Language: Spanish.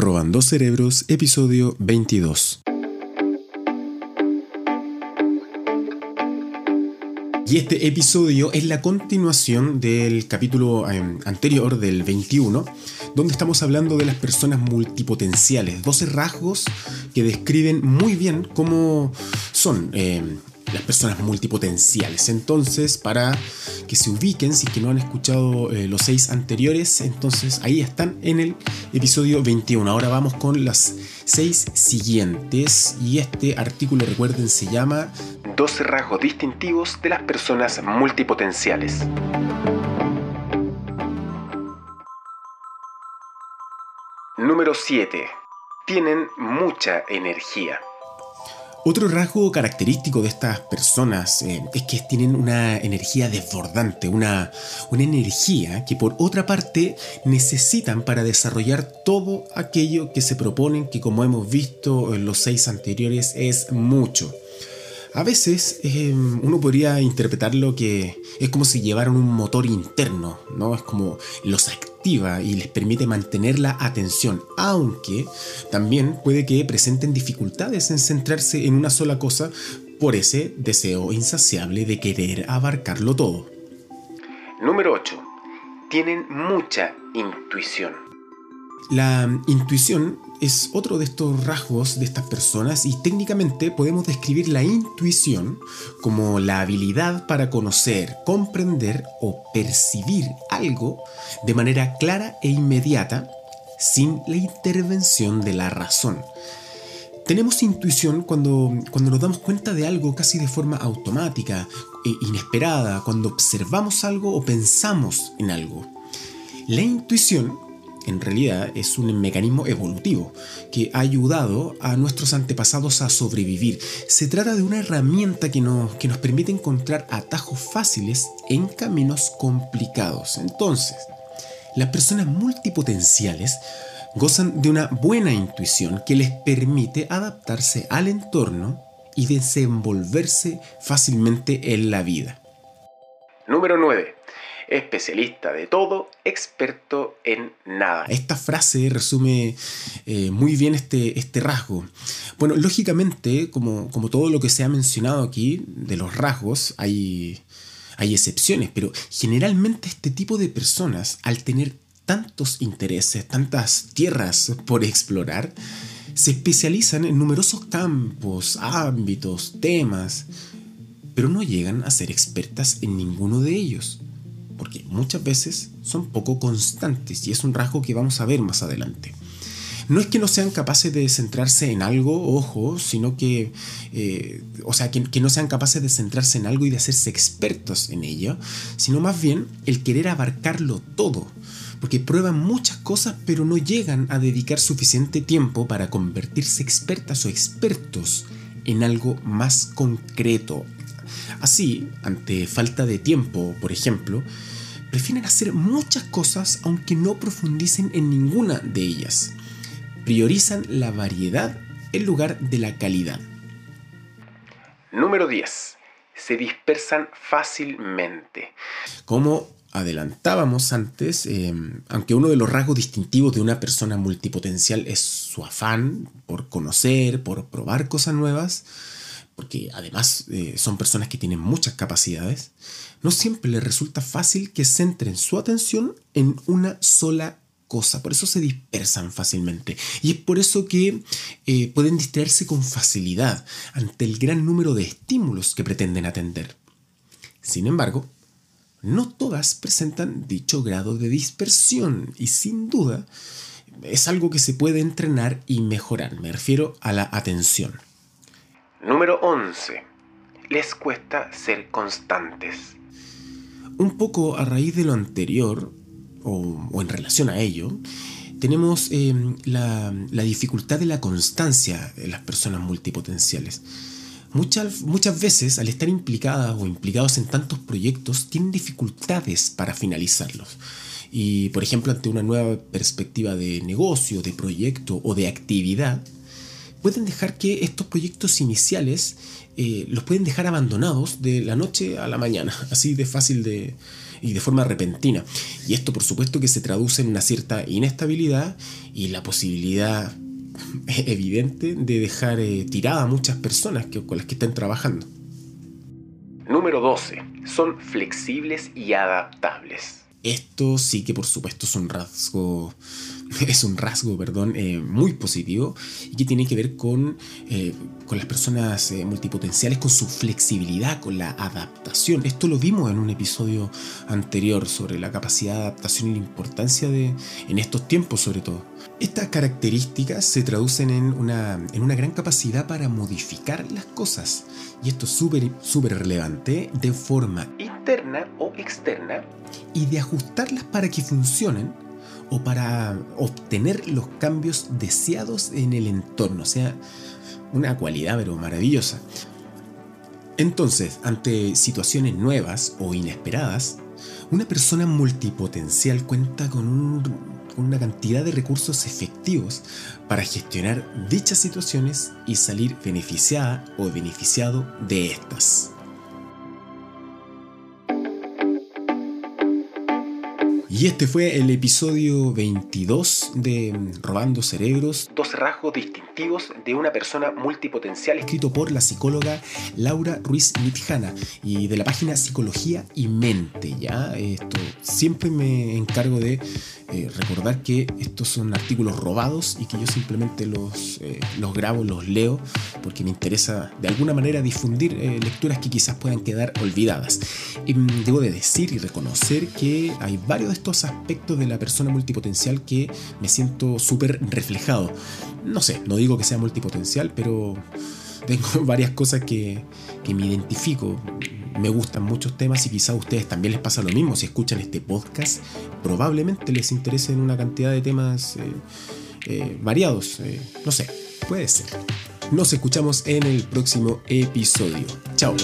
Robando Cerebros, episodio 22. Y este episodio es la continuación del capítulo em, anterior, del 21, donde estamos hablando de las personas multipotenciales, 12 rasgos que describen muy bien cómo son em, las personas multipotenciales. Entonces, para que se ubiquen, si es que no han escuchado eh, los seis anteriores, entonces ahí están en el episodio 21. Ahora vamos con las seis siguientes y este artículo, recuerden, se llama 12 rasgos distintivos de las personas multipotenciales. Número 7. Tienen mucha energía. Otro rasgo característico de estas personas eh, es que tienen una energía desbordante, una, una energía que por otra parte necesitan para desarrollar todo aquello que se proponen, que como hemos visto en los seis anteriores es mucho. A veces eh, uno podría interpretarlo que es como si llevaran un motor interno, ¿no? Es como los activa y les permite mantener la atención, aunque también puede que presenten dificultades en centrarse en una sola cosa por ese deseo insaciable de querer abarcarlo todo. Número 8. Tienen mucha intuición. La intuición es otro de estos rasgos de estas personas y técnicamente podemos describir la intuición como la habilidad para conocer, comprender o percibir algo de manera clara e inmediata sin la intervención de la razón. Tenemos intuición cuando, cuando nos damos cuenta de algo casi de forma automática e inesperada, cuando observamos algo o pensamos en algo. La intuición en realidad es un mecanismo evolutivo que ha ayudado a nuestros antepasados a sobrevivir. Se trata de una herramienta que nos, que nos permite encontrar atajos fáciles en caminos complicados. Entonces, las personas multipotenciales gozan de una buena intuición que les permite adaptarse al entorno y desenvolverse fácilmente en la vida. Número 9 especialista de todo, experto en nada. Esta frase resume eh, muy bien este, este rasgo. Bueno, lógicamente, como, como todo lo que se ha mencionado aquí de los rasgos, hay, hay excepciones, pero generalmente este tipo de personas, al tener tantos intereses, tantas tierras por explorar, se especializan en numerosos campos, ámbitos, temas, pero no llegan a ser expertas en ninguno de ellos porque muchas veces son poco constantes y es un rasgo que vamos a ver más adelante. No es que no sean capaces de centrarse en algo, ojo, sino que, eh, o sea, que, que no sean capaces de centrarse en algo y de hacerse expertos en ello, sino más bien el querer abarcarlo todo, porque prueban muchas cosas pero no llegan a dedicar suficiente tiempo para convertirse expertas o expertos en algo más concreto. Así, ante falta de tiempo, por ejemplo, prefieren hacer muchas cosas aunque no profundicen en ninguna de ellas. Priorizan la variedad en lugar de la calidad. Número 10. Se dispersan fácilmente. Como adelantábamos antes, em, aunque uno de los rasgos distintivos de una persona multipotencial es su afán por conocer, por probar cosas nuevas, porque además eh, son personas que tienen muchas capacidades, no siempre les resulta fácil que centren su atención en una sola cosa. Por eso se dispersan fácilmente. Y es por eso que eh, pueden distraerse con facilidad ante el gran número de estímulos que pretenden atender. Sin embargo, no todas presentan dicho grado de dispersión y sin duda es algo que se puede entrenar y mejorar. Me refiero a la atención. Número 11. Les cuesta ser constantes. Un poco a raíz de lo anterior, o, en relación a ello, tenemos em, la, dificultad de la constancia de las personas multipotenciales. Muchas, muchas veces, al estar implicadas o implicados en tantos proyectos, tienen dificultades para finalizarlos. Y, por ejemplo, ante una nueva perspectiva de negocio, de proyecto o de actividad, pueden dejar que estos proyectos iniciales eh, los pueden dejar abandonados de la noche a la mañana, así de fácil de, y de forma repentina. Y esto por supuesto que se traduce en una cierta inestabilidad y la posibilidad evidente de dejar eh, tirada a muchas personas que, con las que estén trabajando. Número 12. Son flexibles y adaptables. Esto sí que por supuesto es un rasgo es un rasgo, perdón, eh, muy positivo y que tiene que ver con, eh, con las personas eh, multipotenciales, con su flexibilidad, con la adaptación. Esto lo vimos en un episodio anterior sobre la capacidad de adaptación y la importancia de, en estos tiempos sobre todo. Estas características se traducen en una, en una gran capacidad para modificar las cosas. Y esto es súper súper relevante de forma interna o externa y de ajustarlas para que funcionen o para obtener los cambios deseados en el entorno. O sea, una cualidad pero maravillosa. Entonces, ante situaciones nuevas o inesperadas, una persona multipotencial cuenta con, una cantidad de recursos efectivos para gestionar dichas situaciones y salir beneficiada o beneficiado de estas. Y este fue el episodio 22 de Robando Cerebros, dos rasgos distintivos de una persona multipotencial, escrito por la psicóloga Laura Ruiz Mitjana y de la página Psicología y Mente. ¿ya? Esto siempre me encargo de eh, recordar que estos son artículos robados y que yo simplemente los, eh, los grabo, los leo, porque me interesa de alguna manera difundir eh, lecturas que quizás puedan quedar olvidadas. Y, mm, debo de decir y reconocer que hay varios de estos aspectos de la persona multipotencial que me siento súper reflejado. No sé, no digo que sea multipotencial, pero tengo varias cosas que, me identifico. Me gustan muchos temas y quizá a ustedes también les pasa lo mismo. Si escuchan este podcast, probablemente les interesen una cantidad de temas eh, eh, variados. Eh, no sé, puede ser. Nos escuchamos en el próximo episodio. Chao.